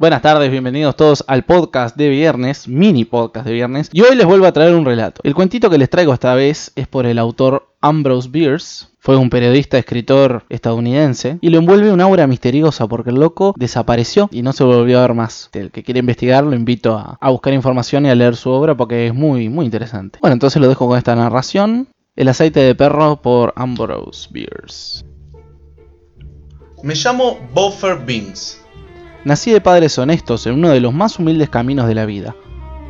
Buenas tardes, bienvenidos todos al podcast de viernes, mini podcast de viernes. Y hoy les vuelvo a traer un relato. El cuentito que les traigo esta vez es por el autor Ambrose Bierce. Fue un periodista, escritor estadounidense y lo envuelve una aura misteriosa porque el loco desapareció y no se volvió a ver más. El que quiere investigar lo invito a, buscar información y a leer su obra porque es muy, muy interesante. Bueno, entonces lo dejo con esta narración. El aceite de perro por Ambrose Bierce. Me llamo Buffer Binks. Nací de padres honestos en uno de los más humildes caminos de la vida.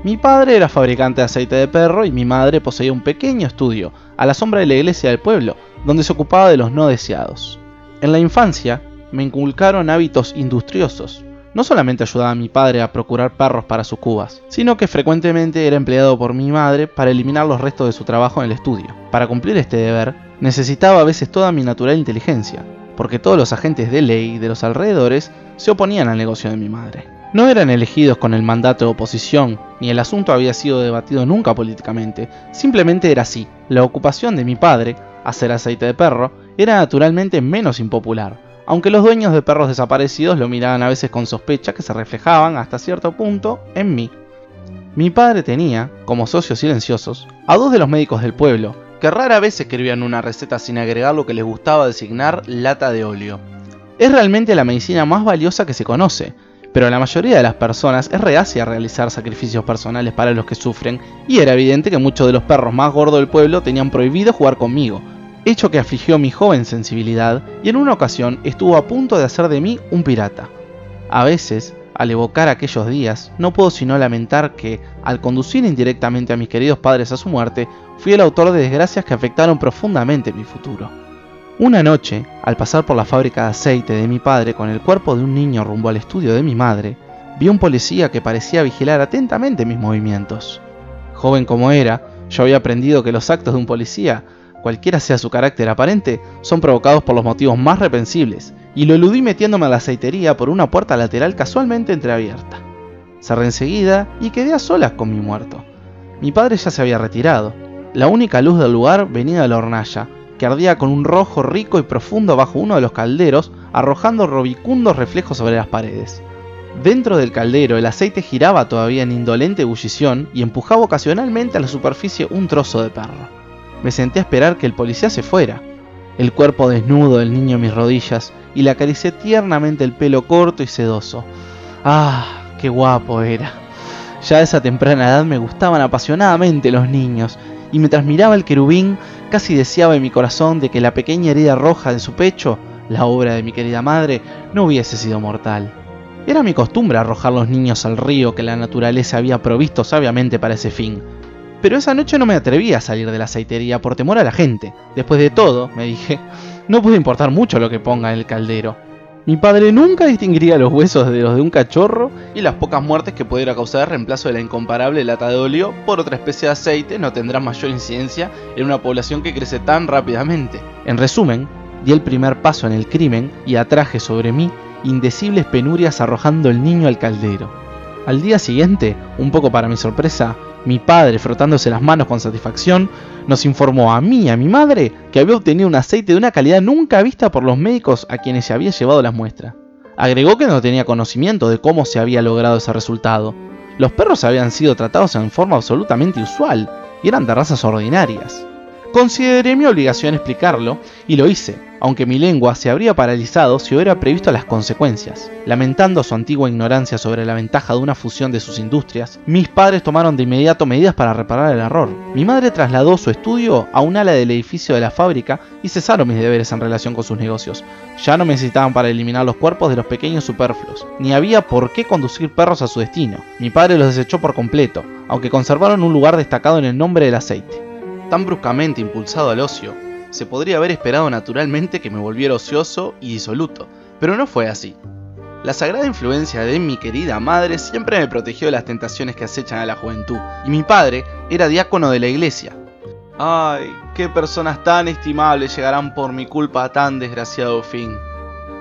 Mi padre era fabricante de aceite de perro y mi madre poseía un pequeño estudio, a la sombra de la iglesia del pueblo, donde se ocupaba de los no deseados. En la infancia me inculcaron hábitos industriosos. No solamente ayudaba a mi padre a procurar perros para sus cubas, sino que frecuentemente era empleado por mi madre para eliminar los restos de su trabajo en el estudio. Para cumplir este deber, necesitaba a veces toda mi natural inteligencia, porque todos los agentes de ley de los alrededores se oponían al negocio de mi madre. No eran elegidos con el mandato de oposición, ni el asunto había sido debatido nunca políticamente, simplemente era así. La ocupación de mi padre, hacer aceite de perro, era naturalmente menos impopular, aunque los dueños de perros desaparecidos lo miraban a veces con sospecha que se reflejaban hasta cierto punto en mí. Mi padre tenía, como socios silenciosos, a dos de los médicos del pueblo, que rara vez escribían una receta sin agregar lo que les gustaba designar lata de óleo. Es realmente la medicina más valiosa que se conoce, pero la mayoría de las personas es reacia a realizar sacrificios personales para los que sufren, y era evidente que muchos de los perros más gordos del pueblo tenían prohibido jugar conmigo, hecho que afligió mi joven sensibilidad y en una ocasión estuvo a punto de hacer de mí un pirata. A veces, al evocar aquellos días, no puedo sino lamentar que, al conducir indirectamente a mis queridos padres a su muerte, fui el autor de desgracias que afectaron profundamente mi futuro. Una noche, al pasar por la fábrica de aceite de mi padre con el cuerpo de un niño rumbo al estudio de mi madre, vi un policía que parecía vigilar atentamente mis movimientos. Joven como era, yo había aprendido que los actos de un policía, cualquiera sea su carácter aparente, son provocados por los motivos más repensibles, y lo eludí metiéndome a la aceitería por una puerta lateral casualmente entreabierta. Cerré enseguida y quedé a solas con mi muerto. Mi padre ya se había retirado. La única luz del lugar venía de la hornalla, que ardía con un rojo rico y profundo bajo uno de los calderos, arrojando robicundos reflejos sobre las paredes. Dentro del caldero el aceite giraba todavía en indolente ebullición y empujaba ocasionalmente a la superficie un trozo de perro. Me senté a esperar que el policía se fuera. El cuerpo desnudo del niño en mis rodillas y le acaricié tiernamente el pelo corto y sedoso. ¡Ah! ¡Qué guapo era! Ya a esa temprana edad me gustaban apasionadamente los niños, y mientras miraba el querubín, casi deseaba en mi corazón de que la pequeña herida roja de su pecho, la obra de mi querida madre, no hubiese sido mortal. Era mi costumbre arrojar los niños al río que la naturaleza había provisto sabiamente para ese fin. Pero esa noche no me atreví a salir de la aceitería por temor a la gente. Después de todo, me dije, no puede importar mucho lo que ponga en el caldero. Mi padre nunca distinguiría los huesos de los de un cachorro y las pocas muertes que pudiera causar el reemplazo de la incomparable lata de óleo por otra especie de aceite no tendrá mayor incidencia en una población que crece tan rápidamente. En resumen, di el primer paso en el crimen y atraje sobre mí indecibles penurias arrojando el niño al caldero. Al día siguiente, un poco para mi sorpresa, mi padre, frotándose las manos con satisfacción, nos informó a mí y a mi madre que había obtenido un aceite de una calidad nunca vista por los médicos a quienes se había llevado las muestras. Agregó que no tenía conocimiento de cómo se había logrado ese resultado. Los perros habían sido tratados en forma absolutamente usual y eran de razas ordinarias. Consideré mi obligación explicarlo y lo hice, aunque mi lengua se habría paralizado si hubiera previsto las consecuencias. Lamentando su antigua ignorancia sobre la ventaja de una fusión de sus industrias, mis padres tomaron de inmediato medidas para reparar el error. Mi madre trasladó su estudio a un ala del edificio de la fábrica y cesaron mis deberes en relación con sus negocios. Ya no me necesitaban para eliminar los cuerpos de los pequeños superfluos, ni había por qué conducir perros a su destino. Mi padre los desechó por completo, aunque conservaron un lugar destacado en el nombre del aceite tan bruscamente impulsado al ocio, se podría haber esperado naturalmente que me volviera ocioso y disoluto, pero no fue así. La sagrada influencia de mi querida madre siempre me protegió de las tentaciones que acechan a la juventud, y mi padre era diácono de la iglesia. Ay, qué personas tan estimables llegarán por mi culpa a tan desgraciado fin.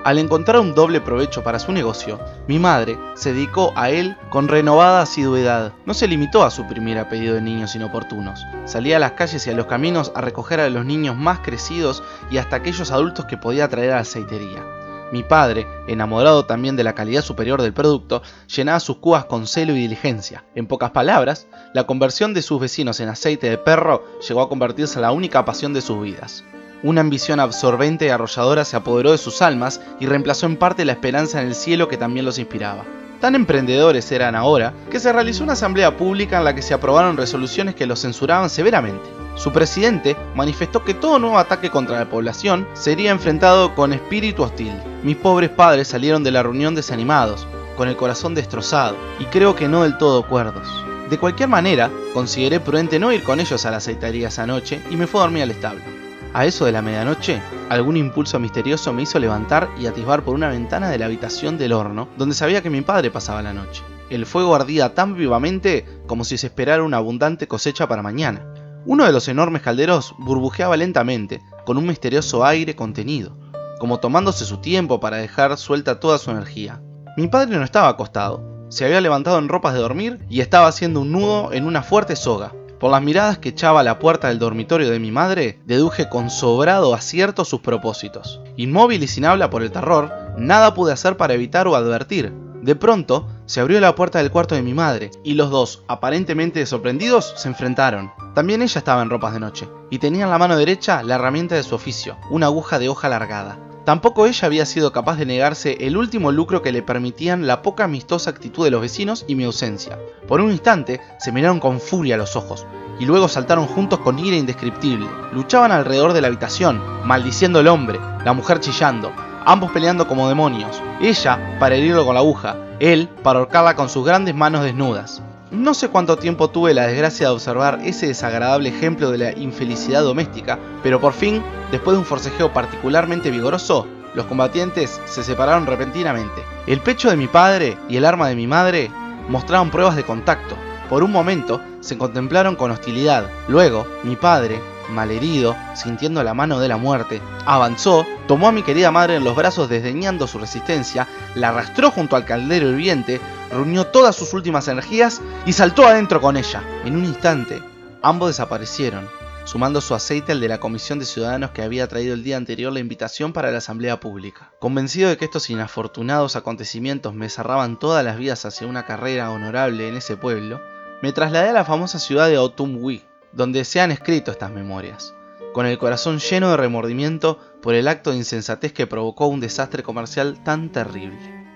Al encontrar un doble provecho para su negocio, mi madre se dedicó a él con renovada asiduidad. No se limitó a suprimir a pedido de niños inoportunos. Salía a las calles y a los caminos a recoger a los niños más crecidos y hasta aquellos adultos que podía traer a la aceitería. Mi padre, enamorado también de la calidad superior del producto, llenaba sus cubas con celo y diligencia. En pocas palabras, la conversión de sus vecinos en aceite de perro llegó a convertirse en la única pasión de sus vidas. Una ambición absorbente y arrolladora se apoderó de sus almas y reemplazó en parte la esperanza en el cielo que también los inspiraba. Tan emprendedores eran ahora que se realizó una asamblea pública en la que se aprobaron resoluciones que los censuraban severamente. Su presidente manifestó que todo nuevo ataque contra la población sería enfrentado con espíritu hostil. Mis pobres padres salieron de la reunión desanimados, con el corazón destrozado, y creo que no del todo cuerdos. De cualquier manera, consideré prudente no ir con ellos a la aceitería esa noche y me fui a dormir al establo. A eso de la medianoche, algún impulso misterioso me hizo levantar y atisbar por una ventana de la habitación del horno, donde sabía que mi padre pasaba la noche. El fuego ardía tan vivamente como si se esperara una abundante cosecha para mañana. Uno de los enormes calderos burbujeaba lentamente, con un misterioso aire contenido, como tomándose su tiempo para dejar suelta toda su energía. Mi padre no estaba acostado, se había levantado en ropas de dormir y estaba haciendo un nudo en una fuerte soga. Por las miradas que echaba a la puerta del dormitorio de mi madre, deduje con sobrado acierto sus propósitos. Inmóvil y sin habla por el terror, nada pude hacer para evitar o advertir. De pronto, se abrió la puerta del cuarto de mi madre, y los dos, aparentemente sorprendidos, se enfrentaron. También ella estaba en ropas de noche, y tenía en la mano derecha la herramienta de su oficio, una aguja de hoja alargada. Tampoco ella había sido capaz de negarse el último lucro que le permitían la poca amistosa actitud de los vecinos y mi ausencia. Por un instante se miraron con furia a los ojos, y luego saltaron juntos con ira indescriptible. Luchaban alrededor de la habitación, maldiciendo al hombre, la mujer chillando, ambos peleando como demonios. Ella para herirlo con la aguja, él para ahorcarla con sus grandes manos desnudas. No sé cuánto tiempo tuve la desgracia de observar ese desagradable ejemplo de la infelicidad doméstica, pero por fin, después de un forcejeo particularmente vigoroso, los combatientes se separaron repentinamente. El pecho de mi padre y el arma de mi madre mostraban pruebas de contacto. Por un momento se contemplaron con hostilidad. Luego, mi padre, malherido, sintiendo la mano de la muerte, avanzó, tomó a mi querida madre en los brazos desdeñando su resistencia, la arrastró junto al caldero hirviente, reunió todas sus últimas energías y saltó adentro con ella. En un instante, ambos desaparecieron, sumando su aceite al de la comisión de ciudadanos que había traído el día anterior la invitación para la asamblea pública. Convencido de que estos inafortunados acontecimientos me cerraban todas las vías hacia una carrera honorable en ese pueblo, me trasladé a la famosa ciudad de Otumwi, donde se han escrito estas memorias, con el corazón lleno de remordimiento por el acto de insensatez que provocó un desastre comercial tan terrible.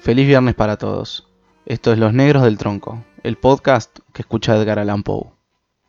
Feliz viernes para todos. Esto es Los Negros del Tronco, el podcast que escucha Edgar Allan Poe.